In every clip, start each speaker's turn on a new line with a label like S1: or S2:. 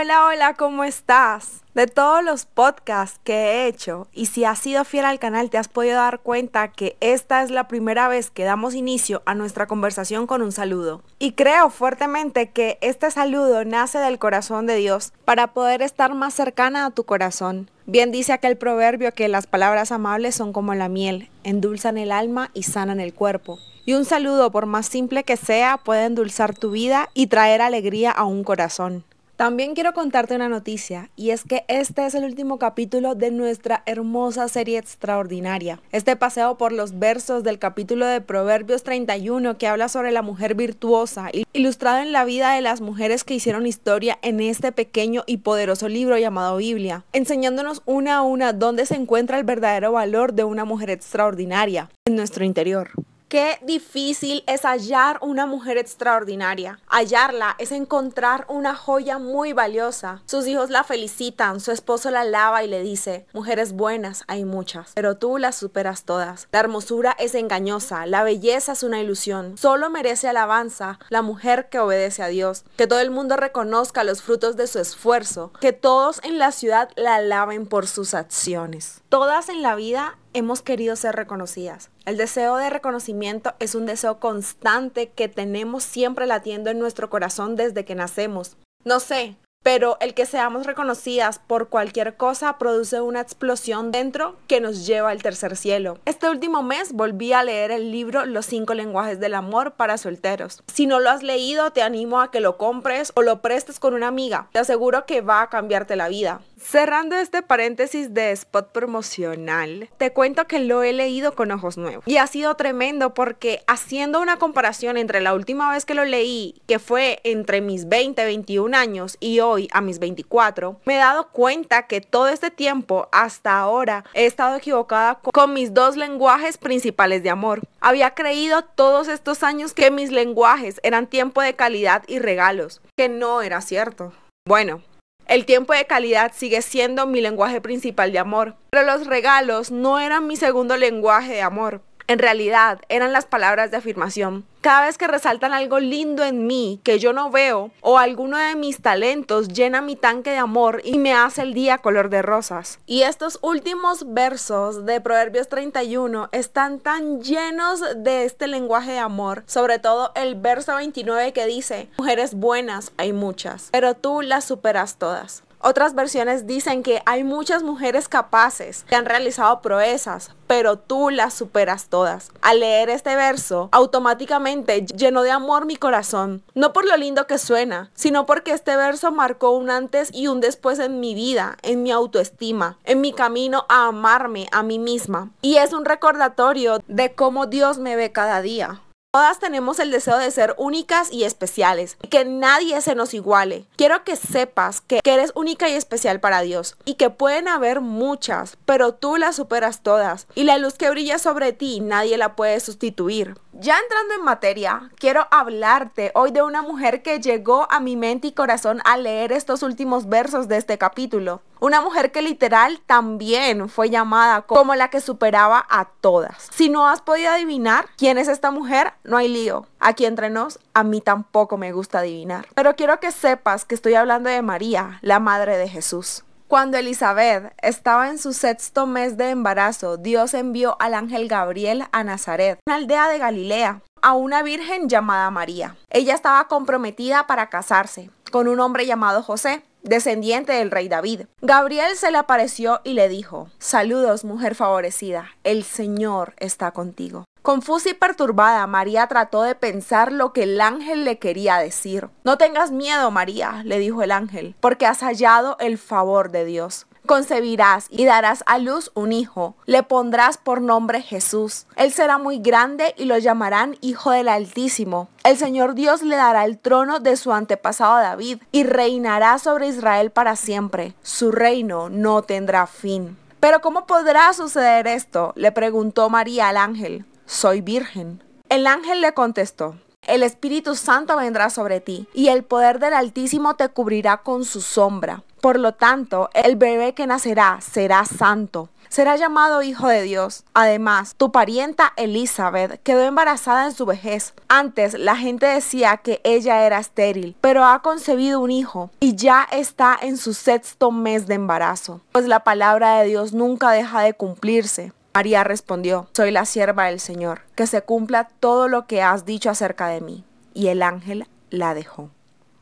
S1: Hola, hola, ¿cómo estás? De todos los podcasts que he hecho, y si has sido fiel al canal, te has podido dar cuenta que esta es la primera vez que damos inicio a nuestra conversación con un saludo. Y creo fuertemente que este saludo nace del corazón de Dios para poder estar más cercana a tu corazón. Bien dice aquel proverbio que las palabras amables son como la miel, endulzan el alma y sanan el cuerpo. Y un saludo, por más simple que sea, puede endulzar tu vida y traer alegría a un corazón. También quiero contarte una noticia y es que este es el último capítulo de nuestra hermosa serie extraordinaria. Este paseo por los versos del capítulo de Proverbios 31 que habla sobre la mujer virtuosa, ilustrado en la vida de las mujeres que hicieron historia en este pequeño y poderoso libro llamado Biblia, enseñándonos una a una dónde se encuentra el verdadero valor de una mujer extraordinaria en nuestro interior. Qué difícil es hallar una mujer extraordinaria. Hallarla es encontrar una joya muy valiosa. Sus hijos la felicitan, su esposo la alaba y le dice, mujeres buenas hay muchas, pero tú las superas todas. La hermosura es engañosa, la belleza es una ilusión. Solo merece alabanza la mujer que obedece a Dios. Que todo el mundo reconozca los frutos de su esfuerzo. Que todos en la ciudad la alaben por sus acciones. Todas en la vida hemos querido ser reconocidas. El deseo de reconocimiento es un deseo constante que tenemos siempre latiendo en nuestro corazón desde que nacemos. No sé, pero el que seamos reconocidas por cualquier cosa produce una explosión dentro que nos lleva al tercer cielo. Este último mes volví a leer el libro Los cinco lenguajes del amor para solteros. Si no lo has leído, te animo a que lo compres o lo prestes con una amiga. Te aseguro que va a cambiarte la vida. Cerrando este paréntesis de spot promocional, te cuento que lo he leído con ojos nuevos. Y ha sido tremendo porque haciendo una comparación entre la última vez que lo leí, que fue entre mis 20, 21 años, y hoy a mis 24, me he dado cuenta que todo este tiempo hasta ahora he estado equivocada con mis dos lenguajes principales de amor. Había creído todos estos años que mis lenguajes eran tiempo de calidad y regalos, que no era cierto. Bueno, el tiempo de calidad sigue siendo mi lenguaje principal de amor, pero los regalos no eran mi segundo lenguaje de amor. En realidad eran las palabras de afirmación. Cada vez que resaltan algo lindo en mí que yo no veo o alguno de mis talentos llena mi tanque de amor y me hace el día color de rosas. Y estos últimos versos de Proverbios 31 están tan llenos de este lenguaje de amor, sobre todo el verso 29 que dice, mujeres buenas hay muchas, pero tú las superas todas. Otras versiones dicen que hay muchas mujeres capaces que han realizado proezas, pero tú las superas todas. Al leer este verso, automáticamente llenó de amor mi corazón, no por lo lindo que suena, sino porque este verso marcó un antes y un después en mi vida, en mi autoestima, en mi camino a amarme a mí misma. Y es un recordatorio de cómo Dios me ve cada día. Todas tenemos el deseo de ser únicas y especiales, que nadie se nos iguale. Quiero que sepas que, eres única y especial para Dios y que pueden haber muchas, pero tú las superas todas y la luz que brilla sobre ti nadie la puede sustituir. Ya entrando en materia, quiero hablarte hoy de una mujer que llegó a mi mente y corazón al leer estos últimos versos de este capítulo. Una mujer que literal también fue llamada como la que superaba a todas. Si no has podido adivinar quién es esta mujer, no hay lío. Aquí entre nos, a mí tampoco me gusta adivinar. Pero quiero que sepas que estoy hablando de María, la madre de Jesús. Cuando Elizabeth estaba en su sexto mes de embarazo, Dios envió al ángel Gabriel a Nazaret, una aldea de Galilea, a una virgen llamada María. Ella estaba comprometida para casarse con un hombre llamado José descendiente del rey David. Gabriel se le apareció y le dijo, Saludos, mujer favorecida, el Señor está contigo. Confusa y perturbada, María trató de pensar lo que el ángel le quería decir. No tengas miedo, María, le dijo el ángel, porque has hallado el favor de Dios concebirás y darás a luz un hijo. Le pondrás por nombre Jesús. Él será muy grande y lo llamarán Hijo del Altísimo. El Señor Dios le dará el trono de su antepasado David y reinará sobre Israel para siempre. Su reino no tendrá fin. Pero ¿cómo podrá suceder esto? le preguntó María al ángel. Soy virgen. El ángel le contestó. El Espíritu Santo vendrá sobre ti, y el poder del Altísimo te cubrirá con su sombra. Por lo tanto, el bebé que nacerá será santo. será llamado Hijo de Dios. Además, tu parienta Elizabeth quedó embarazada en su vejez. Antes la gente decía que ella era estéril, pero ha concebido un hijo y ya está en su sexto mes de embarazo, pues la palabra de Dios nunca deja de cumplirse. María respondió, soy la sierva del Señor, que se cumpla todo lo que has dicho acerca de mí. Y el ángel la dejó.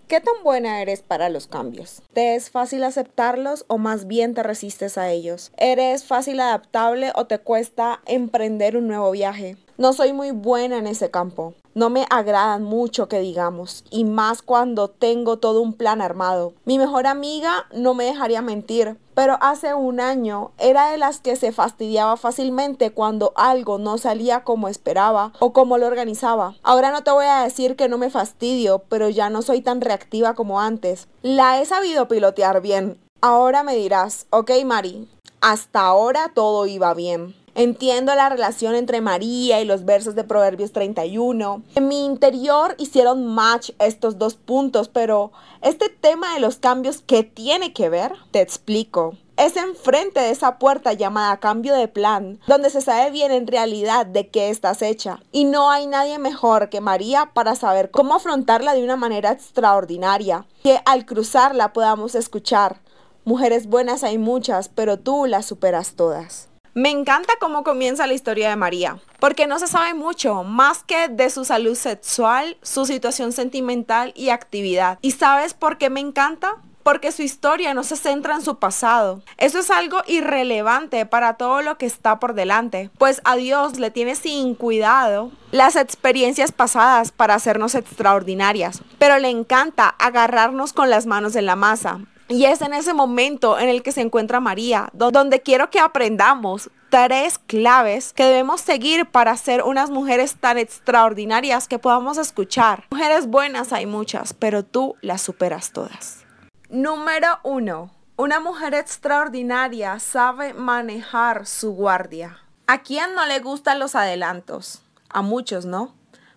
S1: ¿Qué tan buena eres para los cambios? ¿Te es fácil aceptarlos o más bien te resistes a ellos? ¿Eres fácil adaptable o te cuesta emprender un nuevo viaje? No soy muy buena en ese campo. No me agradan mucho que digamos, y más cuando tengo todo un plan armado. Mi mejor amiga no me dejaría mentir, pero hace un año era de las que se fastidiaba fácilmente cuando algo no salía como esperaba o como lo organizaba. Ahora no te voy a decir que no me fastidio, pero ya no soy tan reactiva como antes. La he sabido pilotear bien. Ahora me dirás, ok Mari, hasta ahora todo iba bien. Entiendo la relación entre María y los versos de Proverbios 31. En mi interior hicieron match estos dos puntos, pero este tema de los cambios, ¿qué tiene que ver? Te explico. Es enfrente de esa puerta llamada cambio de plan, donde se sabe bien en realidad de qué estás hecha. Y no hay nadie mejor que María para saber cómo afrontarla de una manera extraordinaria, que al cruzarla podamos escuchar. Mujeres buenas hay muchas, pero tú las superas todas. Me encanta cómo comienza la historia de María, porque no se sabe mucho más que de su salud sexual, su situación sentimental y actividad. ¿Y sabes por qué me encanta? porque su historia no se centra en su pasado. Eso es algo irrelevante para todo lo que está por delante, pues a Dios le tiene sin cuidado las experiencias pasadas para hacernos extraordinarias, pero le encanta agarrarnos con las manos en la masa y es en ese momento en el que se encuentra María, donde quiero que aprendamos tres claves que debemos seguir para ser unas mujeres tan extraordinarias que podamos escuchar. Mujeres buenas hay muchas, pero tú las superas todas. Número uno. Una mujer extraordinaria sabe manejar su guardia. ¿A quién no le gustan los adelantos? A muchos, ¿no?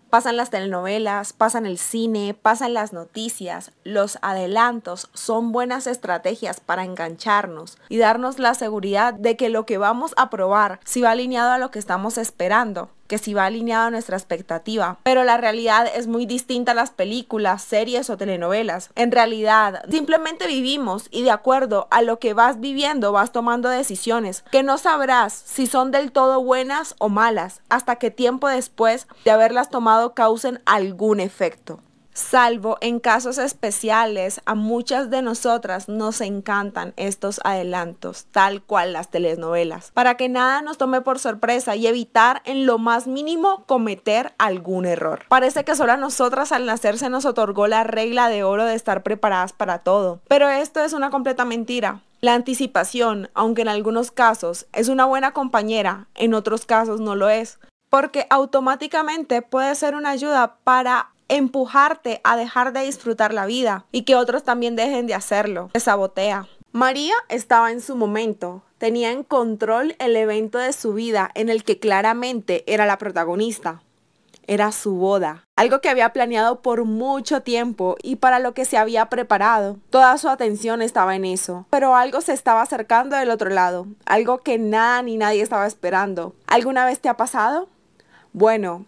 S1: Pasan las telenovelas, pasan el cine, pasan las noticias. Los adelantos son buenas estrategias para engancharnos y darnos la seguridad de que lo que vamos a probar si va alineado a lo que estamos esperando que si va alineado a nuestra expectativa. Pero la realidad es muy distinta a las películas, series o telenovelas. En realidad, simplemente vivimos y de acuerdo a lo que vas viviendo vas tomando decisiones que no sabrás si son del todo buenas o malas hasta que tiempo después de haberlas tomado causen algún efecto salvo en casos especiales, a muchas de nosotras nos encantan estos adelantos, tal cual las telenovelas, para que nada nos tome por sorpresa y evitar en lo más mínimo cometer algún error. Parece que solo a nosotras al nacer se nos otorgó la regla de oro de estar preparadas para todo, pero esto es una completa mentira. La anticipación, aunque en algunos casos es una buena compañera, en otros casos no lo es, porque automáticamente puede ser una ayuda para empujarte a dejar de disfrutar la vida y que otros también dejen de hacerlo. Te sabotea. María estaba en su momento, tenía en control el evento de su vida en el que claramente era la protagonista. Era su boda, algo que había planeado por mucho tiempo y para lo que se había preparado. Toda su atención estaba en eso, pero algo se estaba acercando del otro lado, algo que nada ni nadie estaba esperando. ¿Alguna vez te ha pasado? Bueno,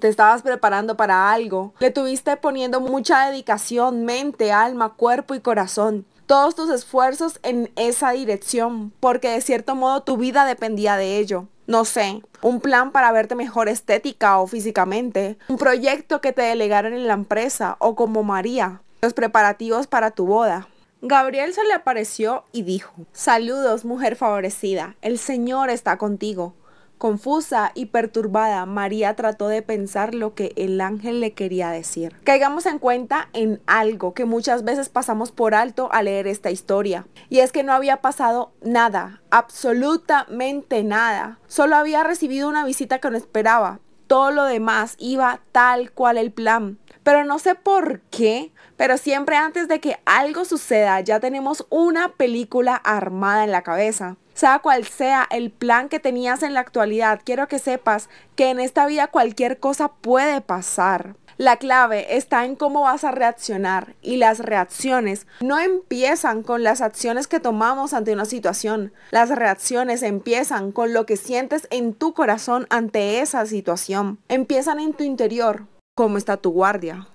S1: te estabas preparando para algo, le tuviste poniendo mucha dedicación, mente, alma, cuerpo y corazón. Todos tus esfuerzos en esa dirección, porque de cierto modo tu vida dependía de ello. No sé, un plan para verte mejor estética o físicamente, un proyecto que te delegaron en la empresa o como María, los preparativos para tu boda. Gabriel se le apareció y dijo, Saludos, mujer favorecida, el Señor está contigo. Confusa y perturbada, María trató de pensar lo que el ángel le quería decir. Caigamos en cuenta en algo que muchas veces pasamos por alto al leer esta historia, y es que no había pasado nada, absolutamente nada. Solo había recibido una visita que no esperaba. Todo lo demás iba tal cual el plan. Pero no sé por qué, pero siempre antes de que algo suceda ya tenemos una película armada en la cabeza. Sea cual sea el plan que tenías en la actualidad, quiero que sepas que en esta vida cualquier cosa puede pasar. La clave está en cómo vas a reaccionar y las reacciones no empiezan con las acciones que tomamos ante una situación. Las reacciones empiezan con lo que sientes en tu corazón ante esa situación. Empiezan en tu interior. ¿Cómo está tu guardia?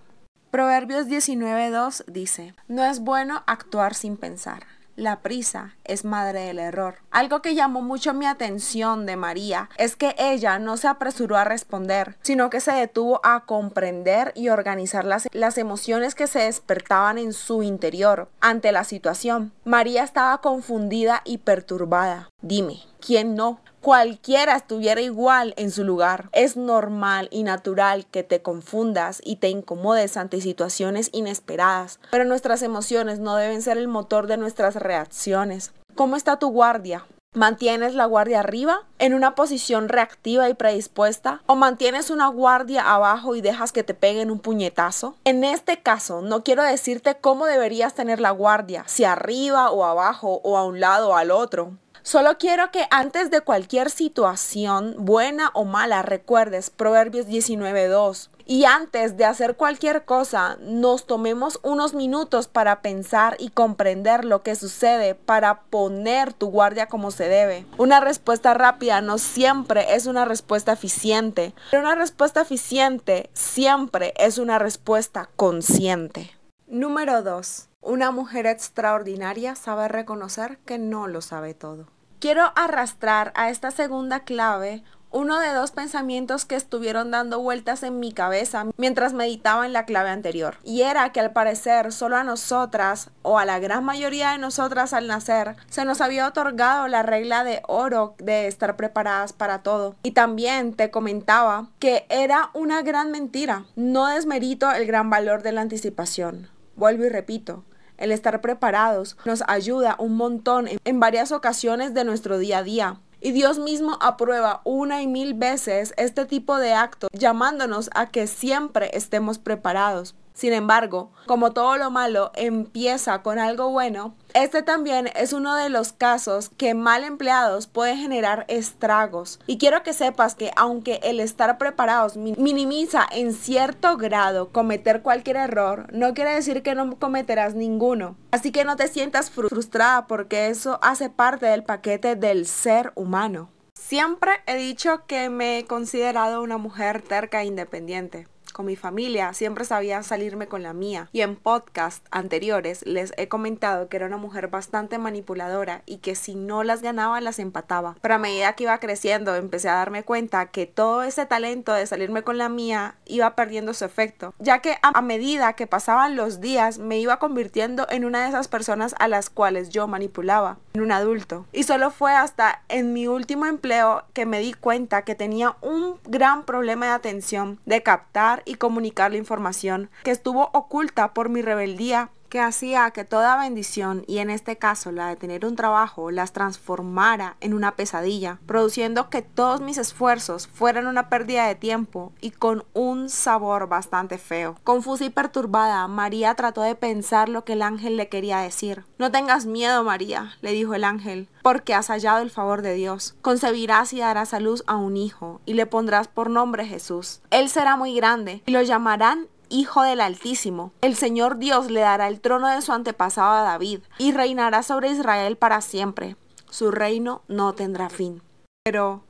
S1: Proverbios 19.2 dice, no es bueno actuar sin pensar la prisa es madre del error. Algo que llamó mucho mi atención de María es que ella no se apresuró a responder, sino que se detuvo a comprender y organizar las, las emociones que se despertaban en su interior ante la situación. María estaba confundida y perturbada. Dime, ¿quién no? Cualquiera estuviera igual en su lugar. Es normal y natural que te confundas y te incomodes ante situaciones inesperadas, pero nuestras emociones no deben ser el motor de nuestras reacciones. ¿Cómo está tu guardia? ¿Mantienes la guardia arriba, en una posición reactiva y predispuesta? ¿O mantienes una guardia abajo y dejas que te peguen un puñetazo? En este caso, no quiero decirte cómo deberías tener la guardia, si arriba o abajo o a un lado o al otro. Solo quiero que antes de cualquier situación, buena o mala, recuerdes Proverbios 19.2. Y antes de hacer cualquier cosa, nos tomemos unos minutos para pensar y comprender lo que sucede para poner tu guardia como se debe. Una respuesta rápida no siempre es una respuesta eficiente, pero una respuesta eficiente siempre es una respuesta consciente. Número 2. Una mujer extraordinaria sabe reconocer que no lo sabe todo. Quiero arrastrar a esta segunda clave uno de dos pensamientos que estuvieron dando vueltas en mi cabeza mientras meditaba en la clave anterior. Y era que al parecer solo a nosotras, o a la gran mayoría de nosotras al nacer, se nos había otorgado la regla de oro de estar preparadas para todo. Y también te comentaba que era una gran mentira. No desmerito el gran valor de la anticipación. Vuelvo y repito, el estar preparados nos ayuda un montón en varias ocasiones de nuestro día a día. Y Dios mismo aprueba una y mil veces este tipo de actos, llamándonos a que siempre estemos preparados. Sin embargo, como todo lo malo empieza con algo bueno, este también es uno de los casos que mal empleados puede generar estragos. Y quiero que sepas que aunque el estar preparados minimiza en cierto grado cometer cualquier error, no quiere decir que no cometerás ninguno. Así que no te sientas frustrada porque eso hace parte del paquete del ser humano. Siempre he dicho que me he considerado una mujer terca e independiente con mi familia, siempre sabía salirme con la mía. Y en podcast anteriores les he comentado que era una mujer bastante manipuladora y que si no las ganaba las empataba. Pero a medida que iba creciendo empecé a darme cuenta que todo ese talento de salirme con la mía iba perdiendo su efecto, ya que a medida que pasaban los días me iba convirtiendo en una de esas personas a las cuales yo manipulaba, en un adulto. Y solo fue hasta en mi último empleo que me di cuenta que tenía un gran problema de atención, de captar y comunicar la información que estuvo oculta por mi rebeldía que hacía que toda bendición, y en este caso la de tener un trabajo, las transformara en una pesadilla, produciendo que todos mis esfuerzos fueran una pérdida de tiempo y con un sabor bastante feo. Confusa y perturbada, María trató de pensar lo que el ángel le quería decir. No tengas miedo, María, le dijo el ángel, porque has hallado el favor de Dios. Concebirás y darás a luz a un hijo, y le pondrás por nombre Jesús. Él será muy grande, y lo llamarán Hijo del Altísimo. El Señor Dios le dará el trono de su antepasado a David y reinará sobre Israel para siempre. Su reino no tendrá fin. Pero,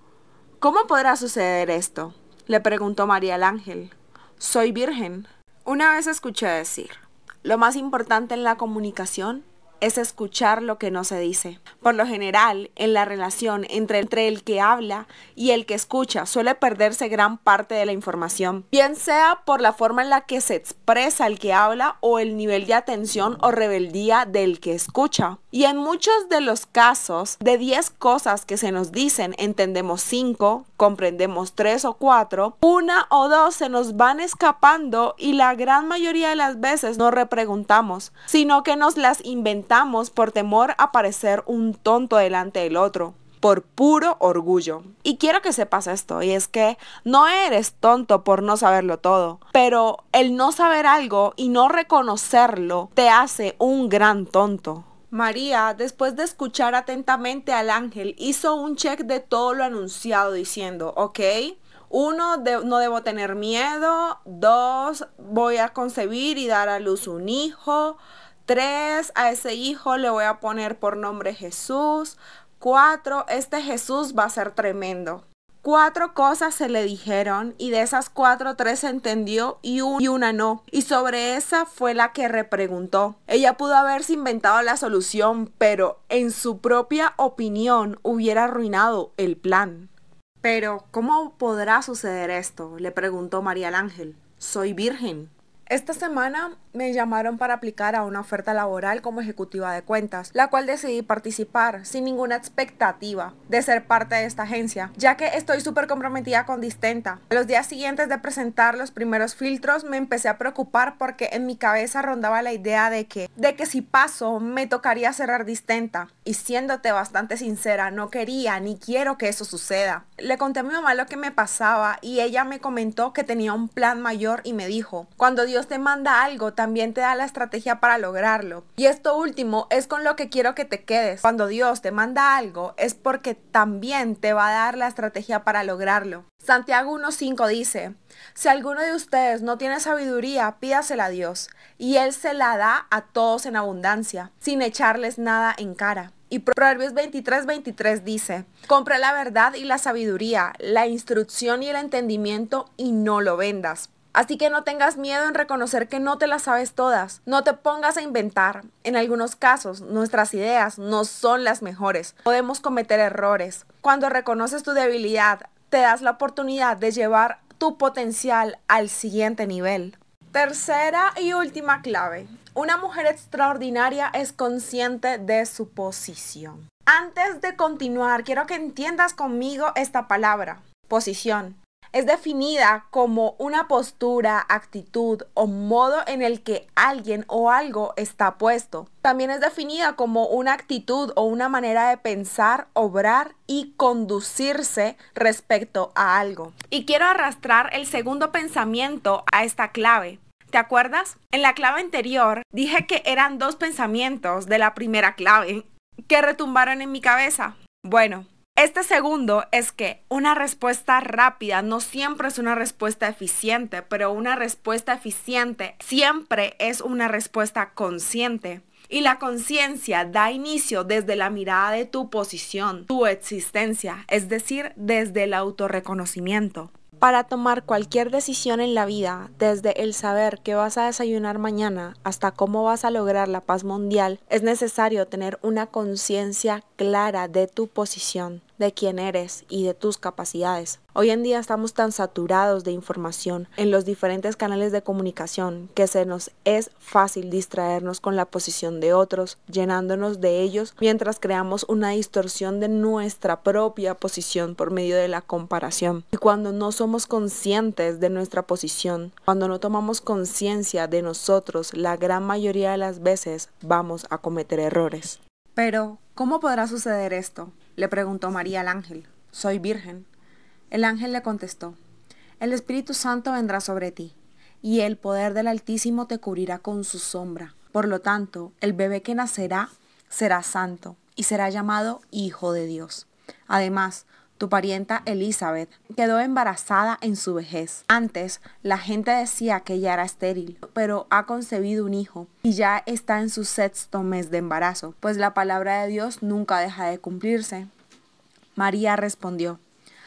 S1: ¿cómo podrá suceder esto? le preguntó María el ángel. Soy virgen. Una vez escuché decir, lo más importante en la comunicación es escuchar lo que no se dice. Por lo general, en la relación entre, entre, el que habla y el que escucha suele perderse gran parte de la información, bien sea por la forma en la que se expresa el que habla o el nivel de atención o rebeldía del que escucha. Y en muchos de los casos, de 10 cosas que se nos dicen, entendemos 5, comprendemos 3 o 4, una o dos se nos van escapando y la gran mayoría de las veces no repreguntamos, sino que nos las inventamos por temor a parecer un tonto delante del otro por puro orgullo. Y quiero que sepas esto, y es que no eres tonto por no saberlo todo, pero el no saber algo y no reconocerlo te hace un gran tonto. María, después de escuchar atentamente al ángel, hizo un check de todo lo anunciado diciendo, ok, Uno, no debo tener miedo. Dos, voy a concebir y dar a luz un hijo. Tres, a ese hijo le voy a poner por nombre Jesús. Cuatro, este Jesús va a ser tremendo. Cuatro cosas se le dijeron y de esas cuatro tres entendió y, y, una no. Y sobre esa fue la que repreguntó. Ella pudo haberse inventado la solución, pero en su propia opinión hubiera arruinado el plan. Pero, ¿cómo podrá suceder esto? le preguntó María Ángel. Soy virgen. Esta semana me llamaron para aplicar a una oferta laboral como ejecutiva de cuentas, la cual decidí participar sin ninguna expectativa de ser parte de esta agencia, ya que estoy súper comprometida con Distenta. Los días siguientes de presentar los primeros filtros me empecé a preocupar porque en mi cabeza rondaba la idea de que, de que si paso me tocaría cerrar Distenta. Y siéndote bastante sincera, no quería ni quiero que eso suceda. Le conté a mi mamá lo que me pasaba y ella me comentó que tenía un plan mayor y me dijo, cuando Dios te manda algo, también te da la estrategia para lograrlo. Y esto último es con lo que quiero que te quedes. Cuando Dios te manda algo, es porque también te va a dar la estrategia para lograrlo. Santiago 1.5 dice, si alguno de ustedes no tiene sabiduría, pídasela a Dios, y Él se la da a todos en abundancia, sin echarles nada en cara. Y Proverbios 23, 23 dice, compra la verdad y la sabiduría, la instrucción y el entendimiento y no lo vendas. Así que no tengas miedo en reconocer que no te las sabes todas. No te pongas a inventar. En algunos casos, nuestras ideas no son las mejores. Podemos cometer errores. Cuando reconoces tu debilidad, te das la oportunidad de llevar tu potencial al siguiente nivel. Tercera y última clave. Una mujer extraordinaria es consciente de su posición. Antes de continuar, quiero que entiendas conmigo esta palabra, posición es definida como una postura, actitud o modo en el que alguien o algo está puesto. También es definida como una actitud o una manera de pensar, obrar y conducirse respecto a algo. Y quiero arrastrar el segundo pensamiento a esta clave. ¿Te acuerdas? En la clave anterior dije que eran dos pensamientos de la primera clave que retumbaron en mi cabeza. Bueno, este segundo es que una respuesta rápida no siempre es una respuesta eficiente, pero una respuesta eficiente siempre es una respuesta consciente. Y la conciencia da inicio desde la mirada de tu posición, tu existencia, es decir, desde el autorreconocimiento. Para tomar cualquier decisión en la vida, desde el saber qué vas a desayunar mañana hasta cómo vas a lograr la paz mundial, es necesario tener una conciencia clara de tu posición de quién eres y de tus capacidades. Hoy en día estamos tan saturados de información en los diferentes canales de comunicación que se nos es fácil distraernos con la posición de otros, llenándonos de ellos mientras creamos una distorsión de nuestra propia posición por medio de la comparación. Y cuando no somos conscientes de nuestra posición, cuando no tomamos conciencia de nosotros, la gran mayoría de las veces vamos a cometer errores. Pero, ¿cómo podrá suceder esto? Le preguntó María al ángel, ¿soy virgen? El ángel le contestó, el Espíritu Santo vendrá sobre ti, y el poder del Altísimo te cubrirá con su sombra. Por lo tanto, el bebé que nacerá será santo y será llamado Hijo de Dios. Además, tu parienta Elizabeth quedó embarazada en su vejez. Antes la gente decía que ella era estéril, pero ha concebido un hijo y ya está en su sexto mes de embarazo, pues la palabra de Dios nunca deja de cumplirse. María respondió,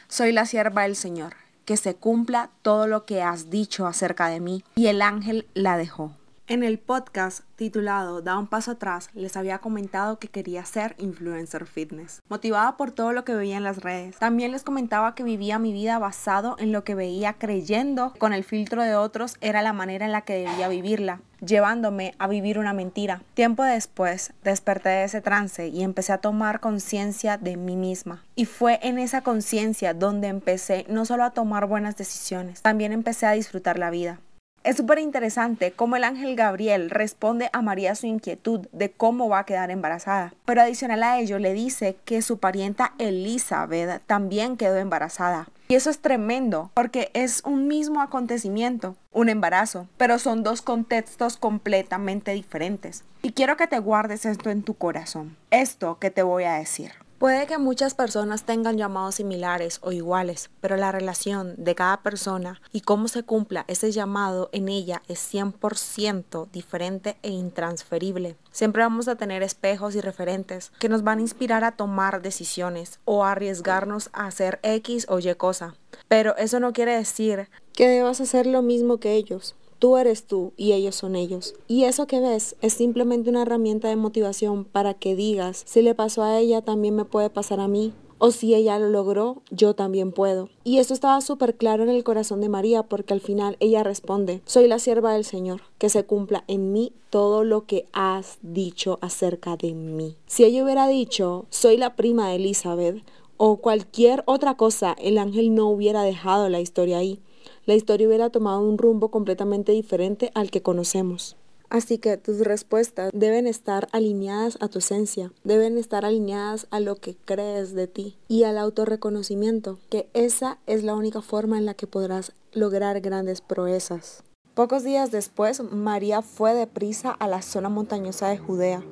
S1: Soy la sierva del Señor, que se cumpla todo lo que has dicho acerca de mí. Y el ángel la dejó. En el podcast titulado Da un paso atrás, les había comentado que quería ser influencer fitness, motivada por todo lo que veía en las redes. También les comentaba que vivía mi vida basado en lo que veía creyendo con el filtro de otros era la manera en la que debía vivirla llevándome a vivir una mentira. Tiempo después desperté de ese trance y empecé a tomar conciencia de mí misma. Y fue en esa conciencia donde empecé no solo a tomar buenas decisiones, también empecé a disfrutar la vida. Es súper interesante cómo el ángel Gabriel responde a María su inquietud de cómo va a quedar embarazada. Pero adicional a ello le dice que su parienta Elizabeth también quedó embarazada. Y eso es tremendo porque es un mismo acontecimiento, un embarazo, pero son dos contextos completamente diferentes. Y quiero que te guardes esto en tu corazón, esto que te voy a decir. Puede que muchas personas tengan llamados similares o iguales, pero la relación de cada persona y cómo se cumpla ese llamado en ella es 100% diferente e intransferible. Siempre vamos a tener espejos y referentes que nos van a inspirar a tomar decisiones o a arriesgarnos a hacer X o Y cosa. Pero eso no quiere decir que debas hacer lo mismo que ellos. Tú eres tú y ellos son ellos. Y eso que ves es simplemente una herramienta de motivación para que digas, si le pasó a ella, también me puede pasar a mí. O si ella lo logró, yo también puedo. Y esto estaba súper claro en el corazón de María porque al final ella responde, soy la sierva del Señor, que se cumpla en mí todo lo que has dicho acerca de mí. Si ella hubiera dicho, soy la prima de Elizabeth, o cualquier otra cosa, el ángel no hubiera dejado la historia ahí la historia hubiera tomado un rumbo completamente diferente al que conocemos. Así que tus respuestas deben estar alineadas a tu esencia, deben estar alineadas a lo que crees de ti y al autorreconocimiento, que esa es la única forma en la que podrás lograr grandes proezas. Pocos días después, María fue deprisa a la zona montañosa de Judea,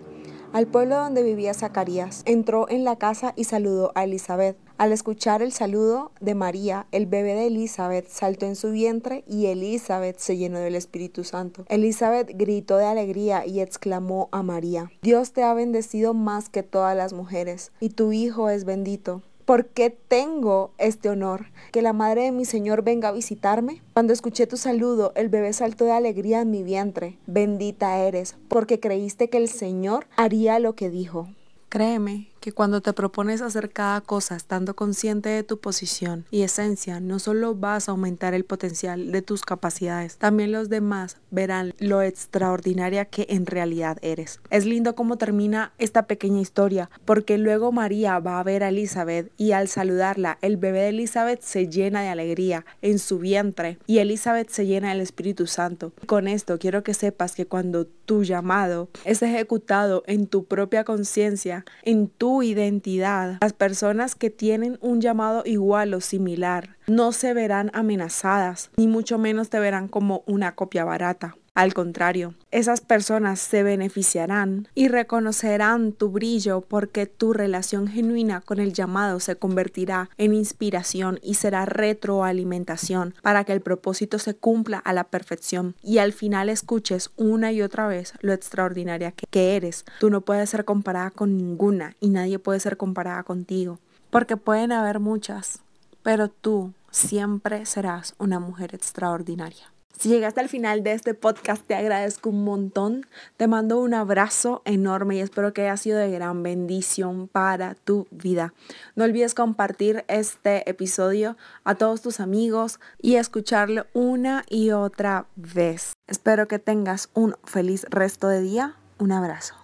S1: al pueblo donde vivía Zacarías. Entró en la casa y saludó a Elizabeth. Al escuchar el saludo de María, el bebé de Elizabeth saltó en su vientre y Elizabeth se llenó del Espíritu Santo. Elizabeth gritó de alegría y exclamó a María, Dios te ha bendecido más que todas las mujeres, y tu Hijo es bendito. ¿Por qué tengo este honor? Que la madre de mi Señor venga a visitarme. Cuando escuché tu saludo, el bebé saltó de alegría en mi vientre. Bendita eres, porque creíste que el Señor haría lo que dijo. Créeme que cuando te propones hacer cada cosa estando consciente de tu posición y esencia, no solo vas a aumentar el potencial de tus capacidades, también los demás verán lo extraordinaria que en realidad eres. Es lindo cómo termina esta pequeña historia, porque luego María va a ver a Elizabeth y al saludarla, el bebé de Elizabeth se llena de alegría en su vientre y Elizabeth se llena del Espíritu Santo. Con esto quiero que sepas que cuando tu llamado es ejecutado en tu propia conciencia, en identidad. Las personas que tienen un llamado igual o similar no se verán amenazadas, ni mucho menos te verán como una copia barata. Al contrario, esas personas se beneficiarán y reconocerán tu brillo porque tu relación genuina con el llamado se convertirá en inspiración y será retroalimentación para que el propósito se cumpla a la perfección y al final escuches una y otra vez lo extraordinaria que, eres. Tú no puedes ser comparada con ninguna y nadie puede ser comparada contigo porque pueden haber muchas, pero tú siempre serás una mujer extraordinaria. Si llegaste al final de este podcast, te agradezco un montón. Te mando un abrazo enorme y espero que haya sido de gran bendición para tu vida. No olvides compartir este episodio a todos tus amigos y escucharlo una y otra vez. Espero que tengas un feliz resto de día. Un abrazo.